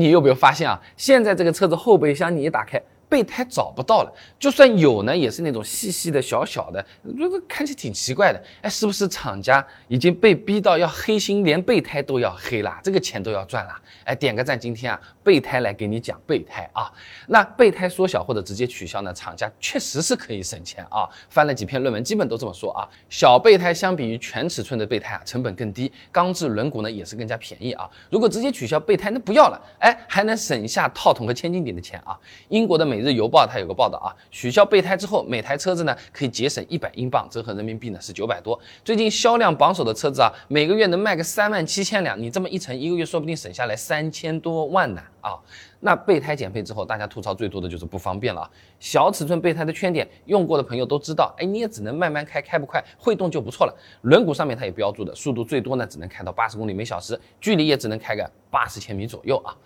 你有没有发现啊？现在这个车子后备箱你一打开。备胎找不到了，就算有呢，也是那种细细的、小小的，这个看起来挺奇怪的。哎，是不是厂家已经被逼到要黑心，连备胎都要黑了？这个钱都要赚了？哎，点个赞！今天啊，备胎来给你讲备胎啊。那备胎缩小或者直接取消呢？厂家确实是可以省钱啊。翻了几篇论文，基本都这么说啊。小备胎相比于全尺寸的备胎啊，成本更低，钢制轮毂呢也是更加便宜啊。如果直接取消备胎，那不要了，哎，还能省下套筒和千斤顶的钱啊。英国的美。《每日邮报》它有个报道啊，取消备胎之后，每台车子呢可以节省一百英镑，折合人民币呢是九百多。最近销量榜首的车子啊，每个月能卖个三万七千辆，你这么一乘，一个月说不定省下来三千多万呢啊！那备胎减配之后，大家吐槽最多的就是不方便了啊。小尺寸备胎的缺点，用过的朋友都知道，哎，你也只能慢慢开，开不快，会动就不错了。轮毂上面它也标注的，速度最多呢只能开到八十公里每小时，距离也只能开个八十千米左右啊。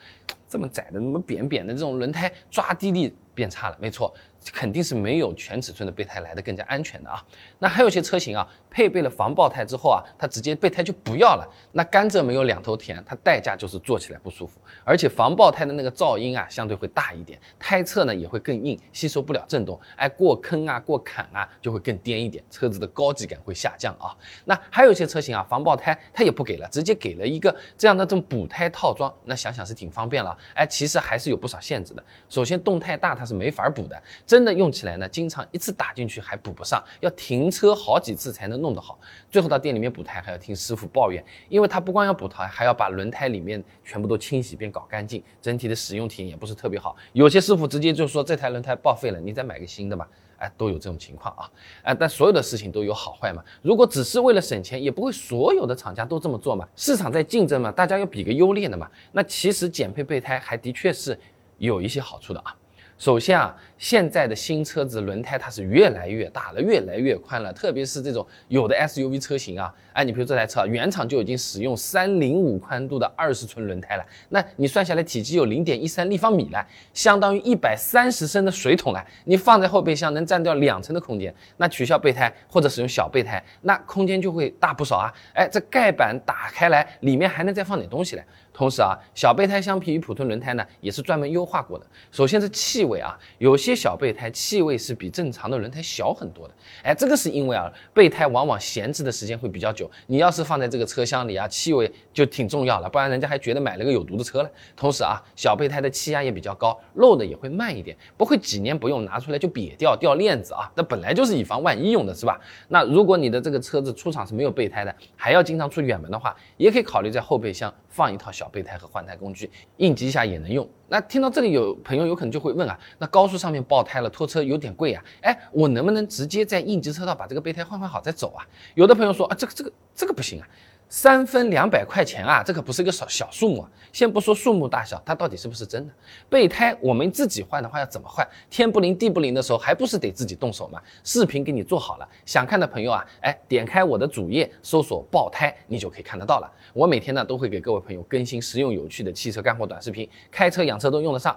这么窄的、那么扁扁的这种轮胎，抓地力变差了，没错。肯定是没有全尺寸的备胎来的更加安全的啊。那还有些车型啊，配备了防爆胎之后啊，它直接备胎就不要了。那甘蔗没有两头甜，它代价就是坐起来不舒服，而且防爆胎的那个噪音啊，相对会大一点，胎侧呢也会更硬，吸收不了震动，哎，过坑啊、过坎啊就会更颠一点，车子的高级感会下降啊。那还有一些车型啊，防爆胎它也不给了，直接给了一个这样的这种补胎套装，那想想是挺方便了，哎，其实还是有不少限制的。首先动太大它是没法补的。真的用起来呢，经常一次打进去还补不上，要停车好几次才能弄得好。最后到店里面补胎还要听师傅抱怨，因为他不光要补胎，还要把轮胎里面全部都清洗并搞干净，整体的使用体验也不是特别好。有些师傅直接就说这台轮胎报废了，你再买个新的吧。哎，都有这种情况啊。哎，但所有的事情都有好坏嘛。如果只是为了省钱，也不会所有的厂家都这么做嘛。市场在竞争嘛，大家要比个优劣的嘛。那其实减配备胎还的确是有一些好处的啊。首先啊，现在的新车子轮胎它是越来越大了，越来越宽了，特别是这种有的 SUV 车型啊，哎，你比如这台车啊原厂就已经使用三零五宽度的二十寸轮胎了，那你算下来体积有零点一三立方米了，相当于一百三十升的水桶了，你放在后备箱能占掉两层的空间，那取消备胎或者使用小备胎，那空间就会大不少啊，哎，这盖板打开来，里面还能再放点东西来。同时啊，小备胎相比于普通轮胎呢，也是专门优化过的。首先是气味啊，有些小备胎气味是比正常的轮胎小很多的。哎，这个是因为啊，备胎往往闲置的时间会比较久，你要是放在这个车厢里啊，气味就挺重要了，不然人家还觉得买了个有毒的车了。同时啊，小备胎的气压也比较高，漏的也会慢一点，不会几年不用拿出来就瘪掉掉链子啊。那本来就是以防万一用的，是吧？那如果你的这个车子出厂是没有备胎的，还要经常出远门的话，也可以考虑在后备箱放一套小。备胎和换胎工具，应急一下也能用。那听到这里，有朋友有可能就会问啊，那高速上面爆胎了，拖车有点贵啊，哎，我能不能直接在应急车道把这个备胎换换好再走啊？有的朋友说啊，这个这个这个不行啊。三分两百块钱啊，这可不是一个小小数目啊！先不说数目大小，它到底是不是真的？备胎我们自己换的话要怎么换？天不灵地不灵的时候，还不是得自己动手吗？视频给你做好了，想看的朋友啊，哎，点开我的主页搜索爆胎，你就可以看得到了。我每天呢都会给各位朋友更新实用有趣的汽车干货短视频，开车养车都用得上，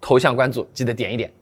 头像关注记得点一点。